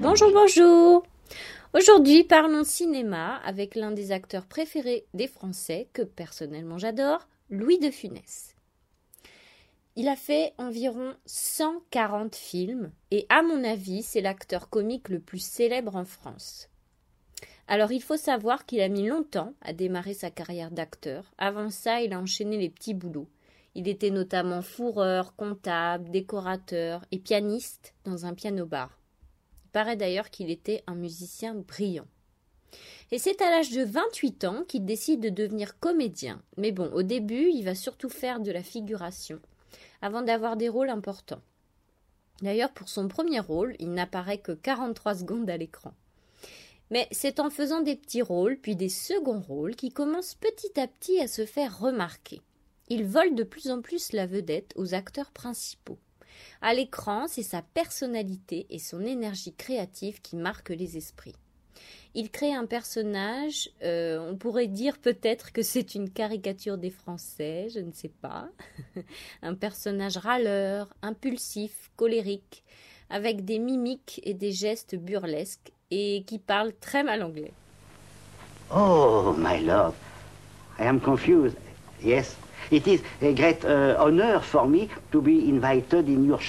Bonjour, bonjour. Aujourd'hui, parlons cinéma avec l'un des acteurs préférés des Français, que personnellement j'adore, Louis de Funès. Il a fait environ 140 films et à mon avis, c'est l'acteur comique le plus célèbre en France. Alors il faut savoir qu'il a mis longtemps à démarrer sa carrière d'acteur. Avant ça, il a enchaîné les petits boulots. Il était notamment fourreur, comptable, décorateur et pianiste dans un piano-bar paraît d'ailleurs qu'il était un musicien brillant. Et c'est à l'âge de 28 ans qu'il décide de devenir comédien. Mais bon, au début, il va surtout faire de la figuration, avant d'avoir des rôles importants. D'ailleurs, pour son premier rôle, il n'apparaît que 43 secondes à l'écran. Mais c'est en faisant des petits rôles, puis des seconds rôles, qu'il commence petit à petit à se faire remarquer. Il vole de plus en plus la vedette aux acteurs principaux. À l'écran, c'est sa personnalité et son énergie créative qui marquent les esprits. Il crée un personnage, euh, on pourrait dire peut-être que c'est une caricature des Français, je ne sais pas. un personnage râleur, impulsif, colérique, avec des mimiques et des gestes burlesques et qui parle très mal anglais. Oh, my love, I am confused. Yes, It is a great uh, honor for me to be invited in your.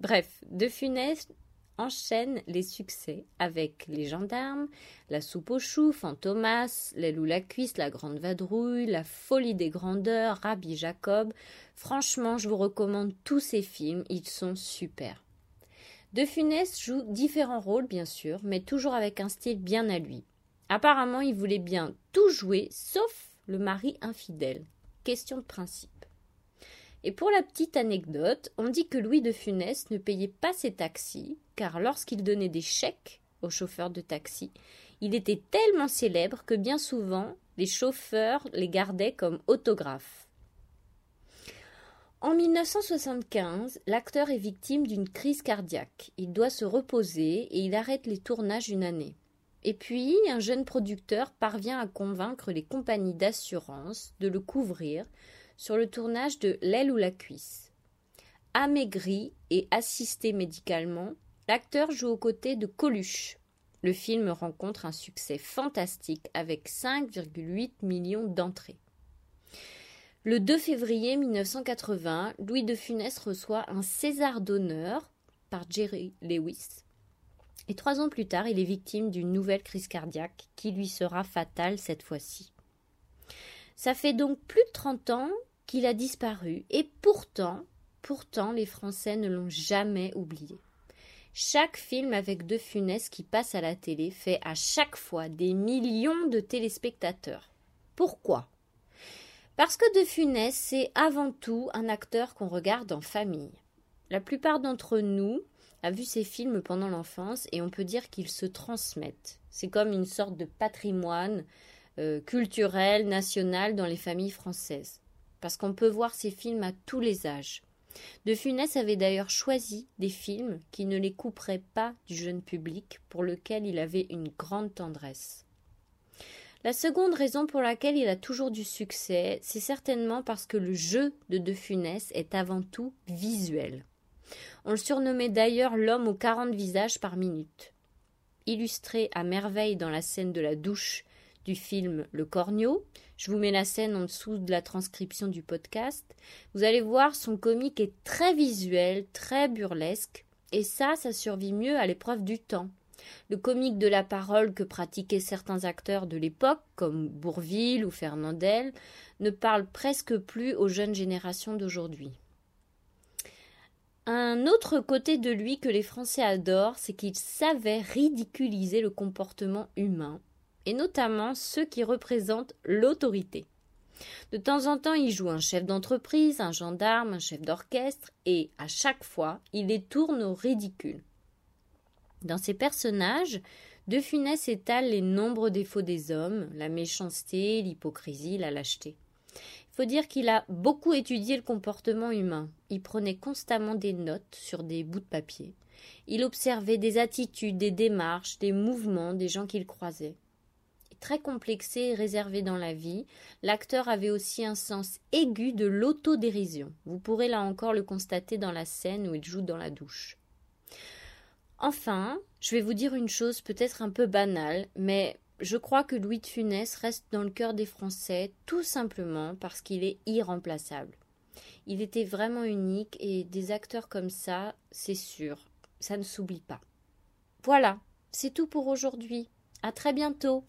Bref, De Funès enchaîne les succès avec Les Gendarmes, La soupe aux choux, Fantomas, L'aile ou la cuisse, La grande vadrouille, La folie des grandeurs, Rabbi Jacob. Franchement, je vous recommande tous ces films, ils sont super. De Funès joue différents rôles, bien sûr, mais toujours avec un style bien à lui. Apparemment, il voulait bien tout jouer, sauf le mari infidèle. Question de principe. Et pour la petite anecdote, on dit que Louis de Funès ne payait pas ses taxis, car lorsqu'il donnait des chèques aux chauffeurs de taxi, il était tellement célèbre que bien souvent les chauffeurs les gardaient comme autographes. En 1975, l'acteur est victime d'une crise cardiaque. Il doit se reposer et il arrête les tournages une année. Et puis, un jeune producteur parvient à convaincre les compagnies d'assurance de le couvrir sur le tournage de L'aile ou la cuisse. Amaigri et assisté médicalement, l'acteur joue aux côtés de Coluche. Le film rencontre un succès fantastique avec 5,8 millions d'entrées. Le 2 février 1980, Louis de Funès reçoit un César d'honneur par Jerry Lewis et trois ans plus tard, il est victime d'une nouvelle crise cardiaque qui lui sera fatale cette fois-ci. Ça fait donc plus de trente ans qu'il a disparu et pourtant, pourtant les Français ne l'ont jamais oublié. Chaque film avec De Funès qui passe à la télé fait à chaque fois des millions de téléspectateurs. Pourquoi? Parce que De Funès, c'est avant tout un acteur qu'on regarde en famille. La plupart d'entre nous, a vu ces films pendant l'enfance et on peut dire qu'ils se transmettent. C'est comme une sorte de patrimoine euh, culturel, national dans les familles françaises. Parce qu'on peut voir ces films à tous les âges. De Funès avait d'ailleurs choisi des films qui ne les couperaient pas du jeune public, pour lequel il avait une grande tendresse. La seconde raison pour laquelle il a toujours du succès, c'est certainement parce que le jeu de De Funès est avant tout visuel. On le surnommait d'ailleurs l'homme aux quarante visages par minute. Illustré à merveille dans la scène de la douche du film Le Cornio, je vous mets la scène en dessous de la transcription du podcast, vous allez voir son comique est très visuel, très burlesque, et ça, ça survit mieux à l'épreuve du temps. Le comique de la parole que pratiquaient certains acteurs de l'époque, comme Bourville ou Fernandel, ne parle presque plus aux jeunes générations d'aujourd'hui. Un autre côté de lui que les Français adorent, c'est qu'il savait ridiculiser le comportement humain, et notamment ceux qui représentent l'autorité. De temps en temps, il joue un chef d'entreprise, un gendarme, un chef d'orchestre, et à chaque fois, il les tourne au ridicule. Dans ses personnages, De Funès étale les nombreux défauts des hommes, la méchanceté, l'hypocrisie, la lâcheté faut dire qu'il a beaucoup étudié le comportement humain. Il prenait constamment des notes sur des bouts de papier. Il observait des attitudes, des démarches, des mouvements des gens qu'il croisait. très complexé et réservé dans la vie, l'acteur avait aussi un sens aigu de l'autodérision. Vous pourrez là encore le constater dans la scène où il joue dans la douche. Enfin, je vais vous dire une chose peut-être un peu banale, mais je crois que Louis de Funès reste dans le cœur des Français tout simplement parce qu'il est irremplaçable. Il était vraiment unique et des acteurs comme ça, c'est sûr, ça ne s'oublie pas. Voilà, c'est tout pour aujourd'hui. À très bientôt.